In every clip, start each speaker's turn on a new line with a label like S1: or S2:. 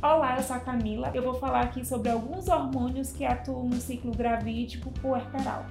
S1: Olá, eu sou a Camila. Eu vou falar aqui sobre alguns hormônios que atuam no ciclo gravídico puerperal.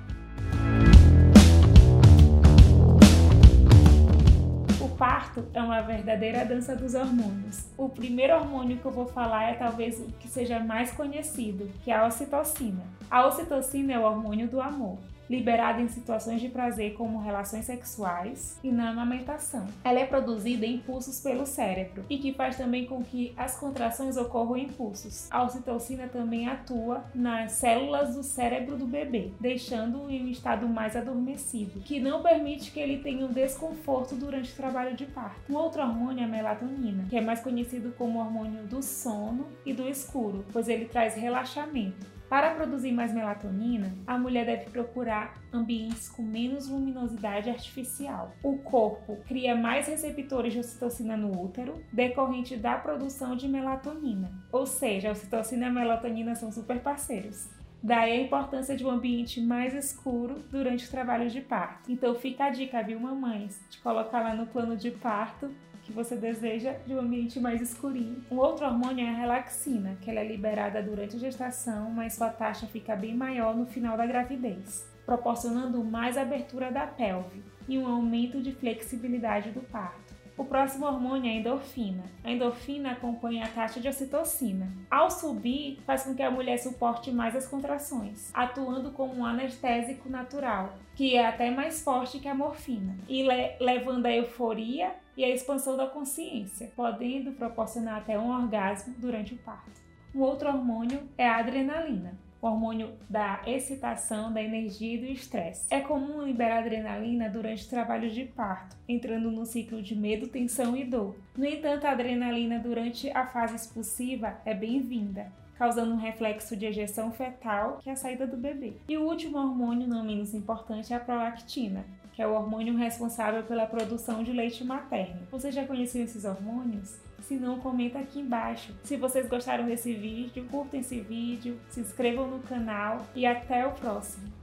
S1: O parto é uma verdadeira dança dos hormônios. O primeiro hormônio que eu vou falar é talvez o que seja mais conhecido, que é a ocitocina. A ocitocina é o hormônio do amor liberada em situações de prazer como relações sexuais e na amamentação. Ela é produzida em impulsos pelo cérebro e que faz também com que as contrações ocorram em impulsos. A ocitocina também atua nas células do cérebro do bebê, deixando-o em um estado mais adormecido, que não permite que ele tenha um desconforto durante o trabalho de parto. Um outro hormônio é a melatonina, que é mais conhecido como hormônio do sono e do escuro, pois ele traz relaxamento. Para produzir mais melatonina, a mulher deve procurar ambientes com menos luminosidade artificial. O corpo cria mais receptores de ocitocina no útero, decorrente da produção de melatonina. Ou seja, a ocitocina e a melatonina são super parceiros. Daí a importância de um ambiente mais escuro durante o trabalho de parto. Então fica a dica, viu, mamães, de colocar lá no plano de parto que você deseja de um ambiente mais escurinho. Um outro hormônio é a relaxina, que ela é liberada durante a gestação, mas sua taxa fica bem maior no final da gravidez, proporcionando mais abertura da pelve e um aumento de flexibilidade do parto. O próximo hormônio é a endorfina. A endorfina acompanha a taxa de ocitocina. Ao subir, faz com que a mulher suporte mais as contrações, atuando como um anestésico natural, que é até mais forte que a morfina, e le levando a euforia e a expansão da consciência, podendo proporcionar até um orgasmo durante o parto. Um outro hormônio é a adrenalina hormônio da excitação, da energia e do estresse. É comum liberar adrenalina durante trabalhos de parto, entrando no ciclo de medo, tensão e dor. No entanto, a adrenalina durante a fase expulsiva é bem-vinda, causando um reflexo de ejeção fetal, que é a saída do bebê. E o último hormônio, não menos importante, é a prolactina, que é o hormônio responsável pela produção de leite materno. Você já conheceu esses hormônios? Se não, comenta aqui embaixo. Se vocês gostaram desse vídeo, curtam esse vídeo, se inscrevam no canal e até o próximo.